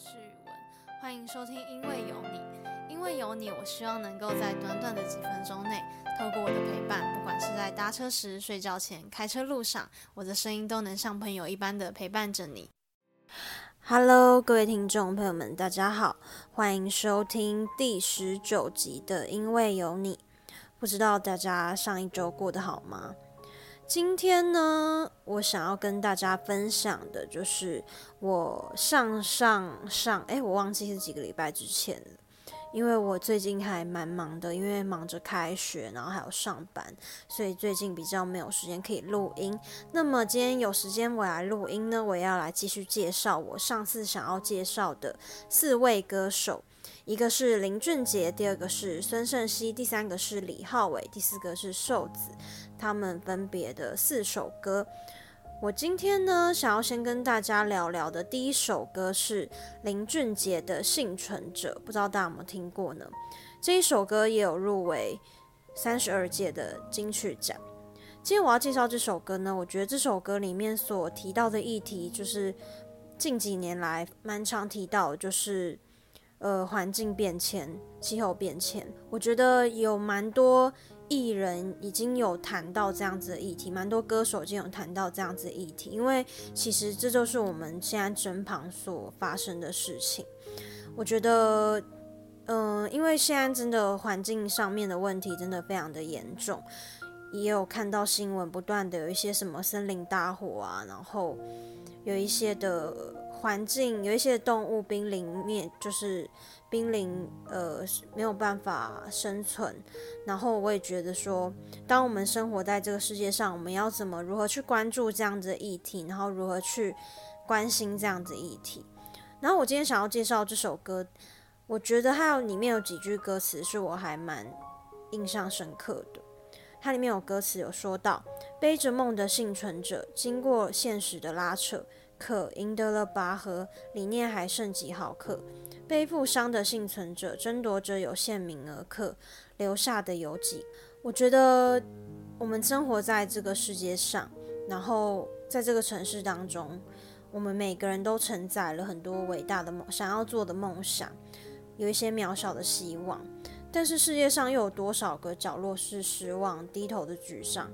是宇文，欢迎收听《因为有你》。因为有你，我希望能够在短短的几分钟内，透过我的陪伴，不管是在搭车时、睡觉前、开车路上，我的声音都能像朋友一般的陪伴着你。Hello，各位听众朋友们，大家好，欢迎收听第十九集的《因为有你》。不知道大家上一周过得好吗？今天呢，我想要跟大家分享的就是我上上上，哎，我忘记是几个礼拜之前了，因为我最近还蛮忙的，因为忙着开学，然后还有上班，所以最近比较没有时间可以录音。那么今天有时间我来录音呢，我也要来继续介绍我上次想要介绍的四位歌手。一个是林俊杰，第二个是孙盛熙，第三个是李浩伟，第四个是瘦子。他们分别的四首歌。我今天呢，想要先跟大家聊聊的第一首歌是林俊杰的《幸存者》，不知道大家有没有听过呢？这一首歌也有入围三十二届的金曲奖。今天我要介绍这首歌呢，我觉得这首歌里面所提到的议题，就是近几年来蛮常提到，就是。呃，环境变迁、气候变迁，我觉得有蛮多艺人已经有谈到这样子的议题，蛮多歌手已经有谈到这样子的议题，因为其实这就是我们现在身旁所发生的事情。我觉得，嗯，因为现在真的环境上面的问题真的非常的严重，也有看到新闻不断的有一些什么森林大火啊，然后有一些的。环境有一些动物濒临灭，就是濒临呃没有办法生存。然后我也觉得说，当我们生活在这个世界上，我们要怎么如何去关注这样子的议题，然后如何去关心这样子议题。然后我今天想要介绍这首歌，我觉得还有里面有几句歌词是我还蛮印象深刻的。它里面有歌词有说到，背着梦的幸存者，经过现实的拉扯。可赢得了拔河，理念还剩几毫克。背负伤的幸存者争夺着有限名额，可留下的有几？我觉得我们生活在这个世界上，然后在这个城市当中，我们每个人都承载了很多伟大的梦，想要做的梦想，有一些渺小的希望。但是世界上又有多少个角落是失望、低头的沮丧？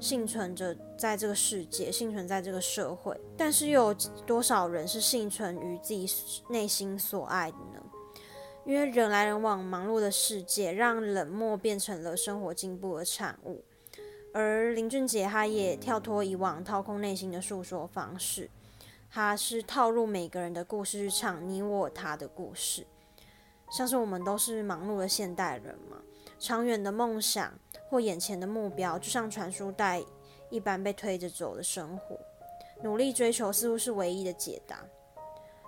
幸存着在这个世界，幸存在这个社会，但是又有多少人是幸存于自己内心所爱的呢？因为人来人往、忙碌的世界，让冷漠变成了生活进步的产物。而林俊杰他也跳脱以往掏空内心的诉说方式，他是套入每个人的故事去唱你我他的故事，像是我们都是忙碌的现代人嘛，长远的梦想。或眼前的目标，就像传输带一般被推着走的生活，努力追求似乎是唯一的解答。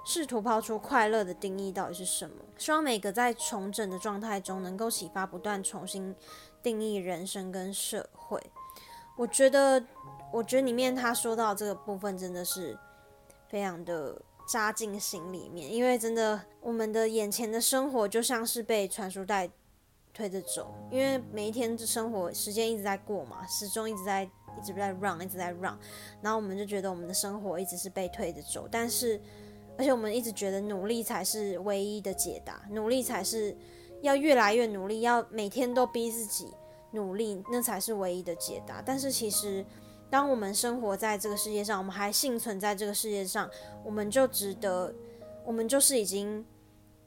试图抛出快乐的定义到底是什么？希望每个在重整的状态中，能够启发不断重新定义人生跟社会。我觉得，我觉得里面他说到这个部分，真的是非常的扎进心里面，因为真的，我们的眼前的生活就像是被传输带。推着走，因为每一天的生活时间一直在过嘛，时钟一直在一直在 run，一直在 run，然后我们就觉得我们的生活一直是被推着走，但是而且我们一直觉得努力才是唯一的解答，努力才是要越来越努力，要每天都逼自己努力，那才是唯一的解答。但是其实，当我们生活在这个世界上，我们还幸存在这个世界上，我们就值得，我们就是已经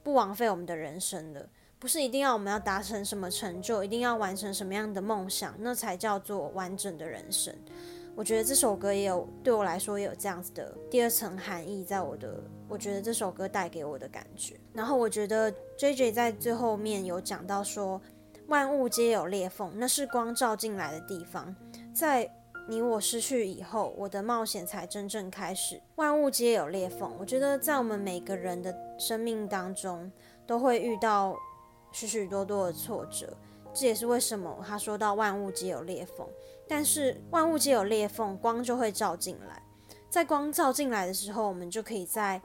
不枉费我们的人生了。不是一定要我们要达成什么成就，一定要完成什么样的梦想，那才叫做完整的人生。我觉得这首歌也有对我来说也有这样子的第二层含义，在我的我觉得这首歌带给我的感觉。然后我觉得 J J 在最后面有讲到说，万物皆有裂缝，那是光照进来的地方。在你我失去以后，我的冒险才真正开始。万物皆有裂缝，我觉得在我们每个人的生命当中都会遇到。许许多多的挫折，这也是为什么他说到万物皆有裂缝。但是万物皆有裂缝，光就会照进来。在光照进来的时候，我们就可以在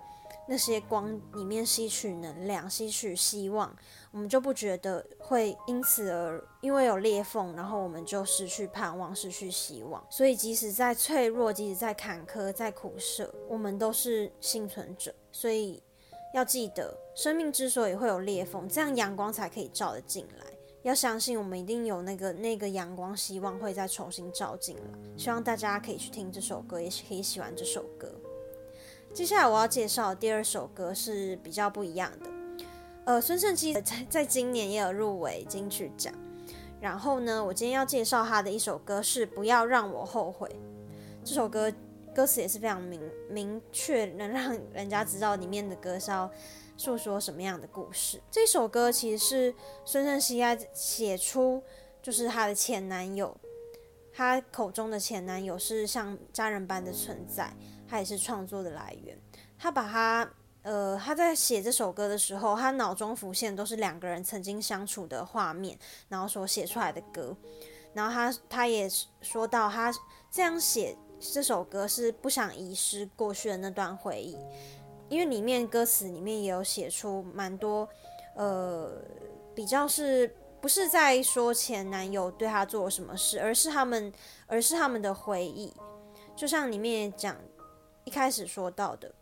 那些光里面吸取能量，吸取希望。我们就不觉得会因此而因为有裂缝，然后我们就失去盼望，失去希望。所以，即使在脆弱，即使在坎坷，在苦涩，我们都是幸存者。所以。要记得，生命之所以会有裂缝，这样阳光才可以照得进来。要相信，我们一定有那个那个阳光，希望会再重新照进来。希望大家可以去听这首歌，也是可以喜欢这首歌。接下来我要介绍第二首歌是比较不一样的。呃，孙盛基在在今年也有入围金曲奖。然后呢，我今天要介绍他的一首歌是《不要让我后悔》。这首歌歌词也是非常明明确，能让人家知道里面的歌是要诉说什么样的故事。这首歌其实是孙盛熙在写出，就是他的前男友，他口中的前男友是像家人般的存在，他也是创作的来源。他把他。呃，他在写这首歌的时候，他脑中浮现都是两个人曾经相处的画面，然后所写出来的歌。然后他他也说到，他这样写这首歌是不想遗失过去的那段回忆，因为里面歌词里面也有写出蛮多，呃，比较是不是在说前男友对他做了什么事，而是他们，而是他们的回忆。就像里面讲一开始说到的。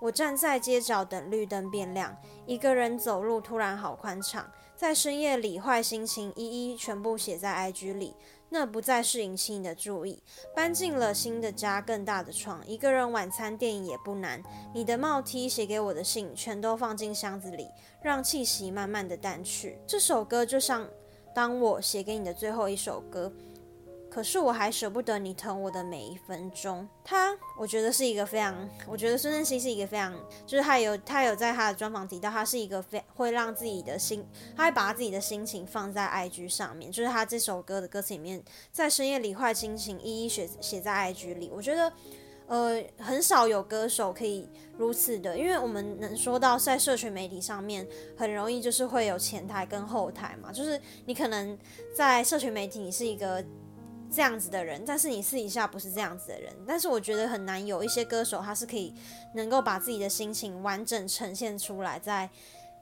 我站在街角等绿灯变亮，一个人走路突然好宽敞。在深夜里，坏心情一一全部写在 IG 里，那不再是引起你的注意。搬进了新的家，更大的床，一个人晚餐，电影也不难。你的帽 T 写给我的信，全都放进箱子里，让气息慢慢的淡去。这首歌就像当我写给你的最后一首歌。可是我还舍不得你疼我的每一分钟。他，我觉得是一个非常，我觉得孙正熙是一个非常，就是他有他有在他的专访提到，他是一个非会让自己的心，他会把自己的心情放在 IG 上面，就是他这首歌的歌词里面，在深夜里坏心情一一写写在 IG 里。我觉得，呃，很少有歌手可以如此的，因为我们能说到在社群媒体上面，很容易就是会有前台跟后台嘛，就是你可能在社群媒体你是一个。这样子的人，但是你私底下不是这样子的人。但是我觉得很难有一些歌手，他是可以能够把自己的心情完整呈现出来，在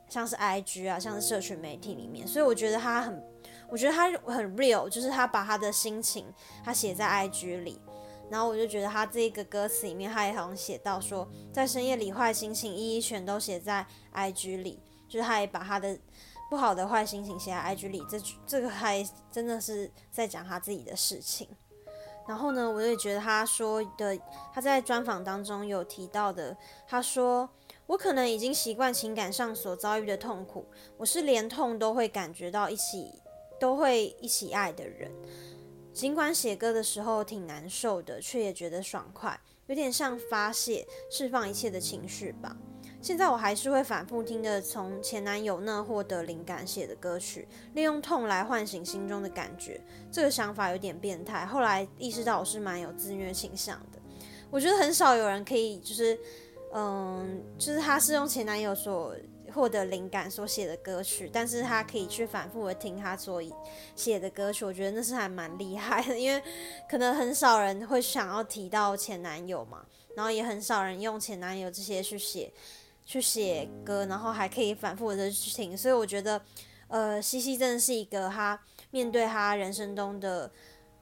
像是 IG 啊，像是社群媒体里面。所以我觉得他很，我觉得他很 real，就是他把他的心情他写在 IG 里。然后我就觉得他这个歌词里面，他也好像写到说，在深夜里坏心情一一全都写在 IG 里，就是他也把他的。不好的坏心情写在 IG 里，这这个还真的是在讲他自己的事情。然后呢，我也觉得他说的，他在专访当中有提到的，他说：“我可能已经习惯情感上所遭遇的痛苦，我是连痛都会感觉到一起，都会一起爱的人。尽管写歌的时候挺难受的，却也觉得爽快，有点像发泄、释放一切的情绪吧。”现在我还是会反复听的，从前男友那获得灵感写的歌曲，利用痛来唤醒心中的感觉。这个想法有点变态，后来意识到我是蛮有自虐倾向的。我觉得很少有人可以，就是，嗯，就是他是用前男友所获得灵感所写的歌曲，但是他可以去反复的听他所写的歌曲。我觉得那是还蛮厉害的，因为可能很少人会想要提到前男友嘛，然后也很少人用前男友这些去写。去写歌，然后还可以反复的去听，所以我觉得，呃，西西真的是一个他面对他人生中的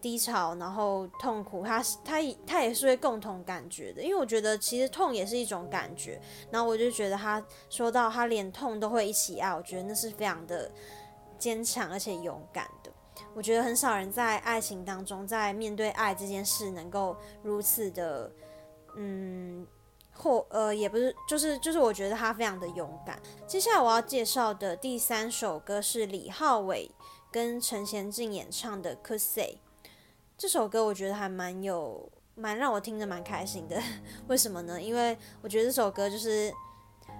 低潮，然后痛苦，他他他也是会共同感觉的，因为我觉得其实痛也是一种感觉，然后我就觉得他说到他连痛都会一起爱，我觉得那是非常的坚强而且勇敢的，我觉得很少人在爱情当中，在面对爱这件事能够如此的，嗯。或呃也不是，就是就是我觉得他非常的勇敢。接下来我要介绍的第三首歌是李浩伟跟陈贤进演唱的《Could Say》。这首歌我觉得还蛮有，蛮让我听着蛮开心的。为什么呢？因为我觉得这首歌就是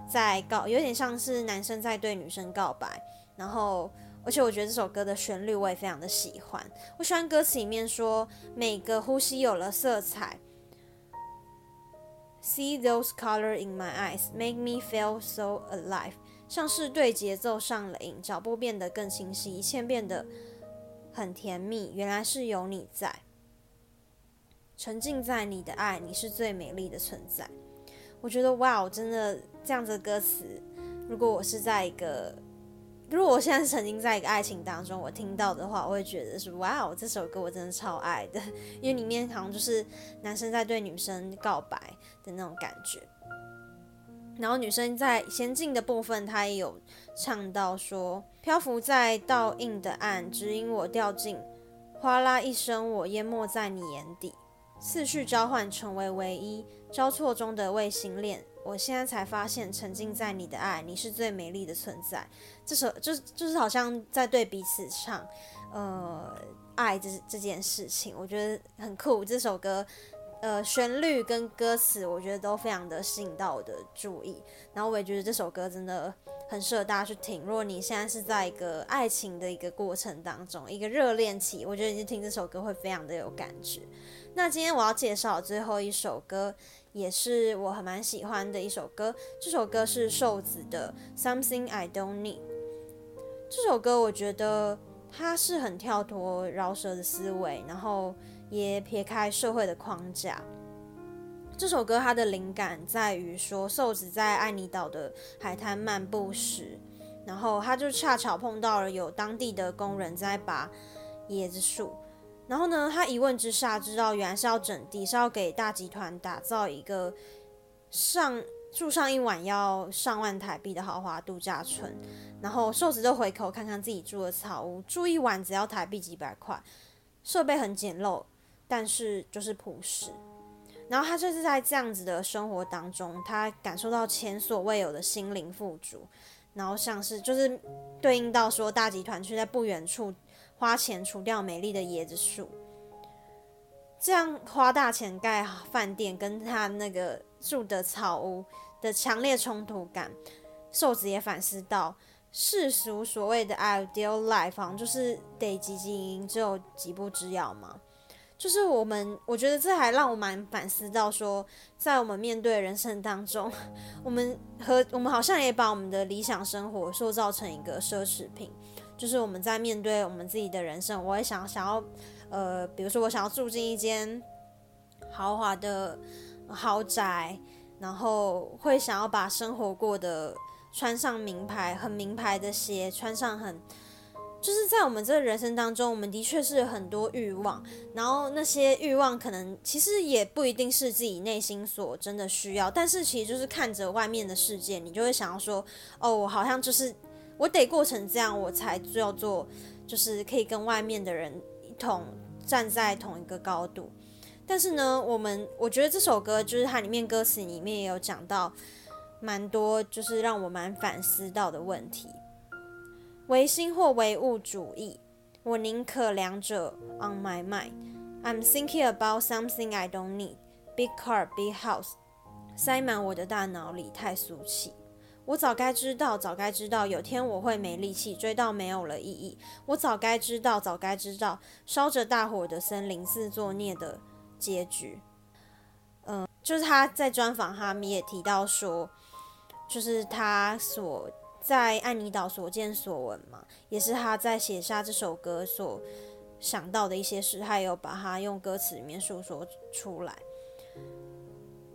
在告，有点像是男生在对女生告白。然后，而且我觉得这首歌的旋律我也非常的喜欢。我喜欢歌词里面说，每个呼吸有了色彩。See those color in my eyes, make me feel so alive。像是对节奏上了瘾，脚步变得更清晰，一切变得很甜蜜。原来是有你在，沉浸在你的爱，你是最美丽的存在。我觉得哇，真的这样子的歌词，如果我是在一个。如果我现在曾经在一个爱情当中，我听到的话，我会觉得是哇哦，这首歌我真的超爱的，因为里面好像就是男生在对女生告白的那种感觉。然后女生在先进的部分，她也有唱到说：“漂浮在倒映的岸，指引我掉进，哗啦一声，我淹没在你眼底，次序交换成为唯一，交错中的卫星链。我现在才发现，沉浸在你的爱，你是最美丽的存在。”这首就是就是好像在对彼此唱，呃，爱这这件事情，我觉得很酷。这首歌。呃，旋律跟歌词，我觉得都非常的吸引到我的注意。然后我也觉得这首歌真的很适合大家去听。如果你现在是在一个爱情的一个过程当中，一个热恋期，我觉得你听这首歌会非常的有感觉。那今天我要介绍最后一首歌，也是我很蛮喜欢的一首歌。这首歌是瘦子的《Something I Don't Need》。这首歌我觉得它是很跳脱饶舌的思维，然后。也撇开社会的框架，这首歌它的灵感在于说，瘦子在爱尼岛的海滩漫步时，然后他就恰巧碰到了有当地的工人在拔椰子树，然后呢，他一问之下知道原来是要整地，是要给大集团打造一个上住上一晚要上万台币的豪华度假村，然后瘦子就回头看看自己住的草屋，住一晚只要台币几百块，设备很简陋。但是就是朴实，然后他就是在这样子的生活当中，他感受到前所未有的心灵富足，然后像是就是对应到说大集团却在不远处花钱除掉美丽的椰子树，这样花大钱盖饭店跟他那个住的草屋的强烈冲突感，瘦子也反思到世俗所谓的 ideal life，就是得汲汲营营，只有几步之遥嘛。就是我们，我觉得这还让我蛮反思到说，在我们面对人生当中，我们和我们好像也把我们的理想生活塑造成一个奢侈品。就是我们在面对我们自己的人生，我也想想要，呃，比如说我想要住进一间豪华的豪宅，然后会想要把生活过得穿上名牌、很名牌的鞋，穿上很。就是在我们这个人生当中，我们的确是很多欲望，然后那些欲望可能其实也不一定是自己内心所真的需要，但是其实就是看着外面的世界，你就会想要说，哦，我好像就是我得过成这样，我才叫做就是可以跟外面的人一同站在同一个高度。但是呢，我们我觉得这首歌就是它里面歌词里面也有讲到蛮多，就是让我蛮反思到的问题。唯心或唯物主义，我宁可两者 on my mind。I'm thinking about something I don't need. Big car, big house，塞满我的大脑里，太俗气。我早该知道，早该知道，有天我会没力气追到没有了意义。我早该知道，早该知道，烧着大火的森林是作孽的结局。嗯，就是他在专访哈米也提到说，就是他所。在安妮岛所见所闻嘛，也是他在写下这首歌所想到的一些事，他有把它用歌词里面诉说出来。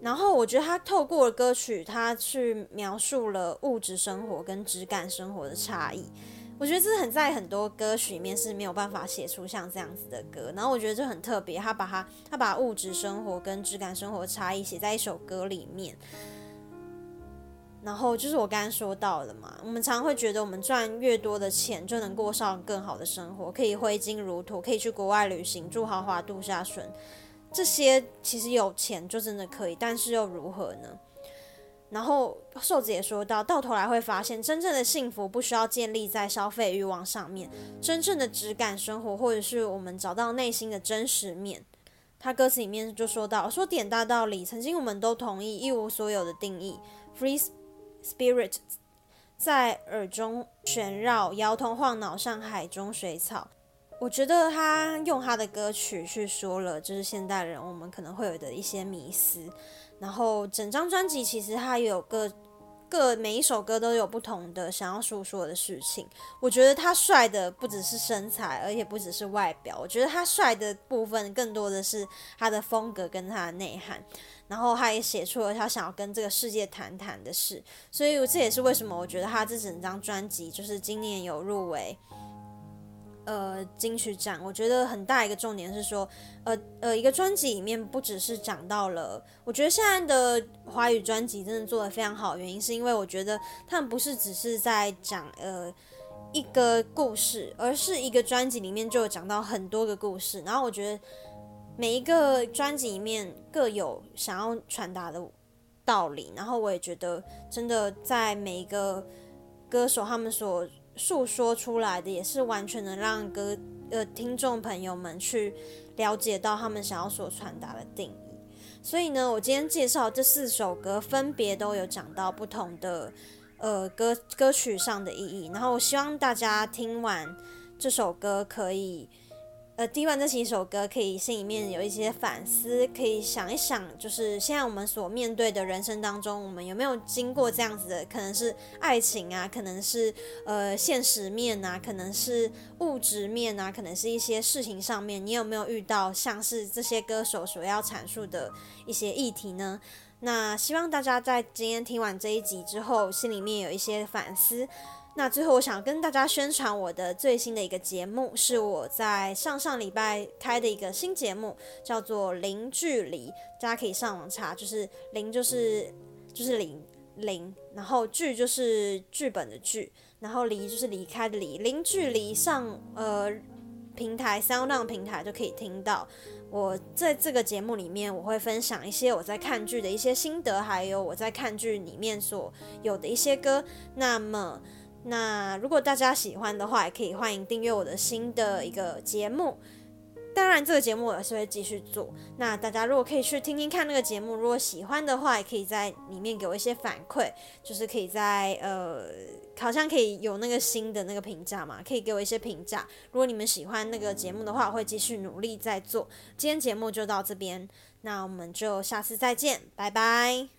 然后我觉得他透过歌曲，他去描述了物质生活跟质感生活的差异。我觉得这是很在很多歌曲里面是没有办法写出像这样子的歌。然后我觉得这很特别，他把他他把物质生活跟质感生活差异写在一首歌里面。然后就是我刚刚说到的嘛，我们常常会觉得我们赚越多的钱就能过上更好的生活，可以挥金如土，可以去国外旅行，住豪华度假村，这些其实有钱就真的可以，但是又如何呢？然后瘦子也说到，到头来会发现，真正的幸福不需要建立在消费欲望上面，真正的质感生活，或者是我们找到内心的真实面。他歌词里面就说到，说点大道理，曾经我们都同意一无所有的定义，free。Spirit 在耳中旋绕，摇头晃脑，像海中水草。我觉得他用他的歌曲去说了，就是现代人我们可能会有的一些迷思。然后整张专辑其实它有个各每一首歌都有不同的想要诉说的事情。我觉得他帅的不只是身材，而且不只是外表。我觉得他帅的部分更多的是他的风格跟他的内涵。然后他也写出了他想要跟这个世界谈谈的事，所以这也是为什么我觉得他这整张专辑就是今年有入围呃金曲奖，我觉得很大一个重点是说，呃呃，一个专辑里面不只是讲到了，我觉得现在的华语专辑真的做的非常好，原因是因为我觉得他们不是只是在讲呃一个故事，而是一个专辑里面就有讲到很多个故事，然后我觉得每一个专辑里面各有想要传达的道理，然后我也觉得真的在每一个歌手他们所诉说出来的，也是完全能让歌呃听众朋友们去了解到他们想要所传达的定义。所以呢，我今天介绍这四首歌，分别都有讲到不同的呃歌歌曲上的意义。然后我希望大家听完这首歌可以。呃，听完这几首歌，可以心里面有一些反思，可以想一想，就是现在我们所面对的人生当中，我们有没有经过这样子的，可能是爱情啊，可能是呃现实面啊，可能是物质面啊，可能是一些事情上面，你有没有遇到像是这些歌手所要阐述的一些议题呢？那希望大家在今天听完这一集之后，心里面有一些反思。那最后，我想跟大家宣传我的最新的一个节目，是我在上上礼拜开的一个新节目，叫做《零距离》，大家可以上网查，就是零就是就是零零，然后剧就是剧本的剧，然后离就是离开的离，零距离上呃平台 Sound 平台就可以听到。我在这个节目里面，我会分享一些我在看剧的一些心得，还有我在看剧里面所有的一些歌。那么。那如果大家喜欢的话，也可以欢迎订阅我的新的一个节目。当然，这个节目我也是会继续做。那大家如果可以去听听看那个节目，如果喜欢的话，也可以在里面给我一些反馈，就是可以在呃，好像可以有那个新的那个评价嘛，可以给我一些评价。如果你们喜欢那个节目的话，我会继续努力在做。今天节目就到这边，那我们就下次再见，拜拜。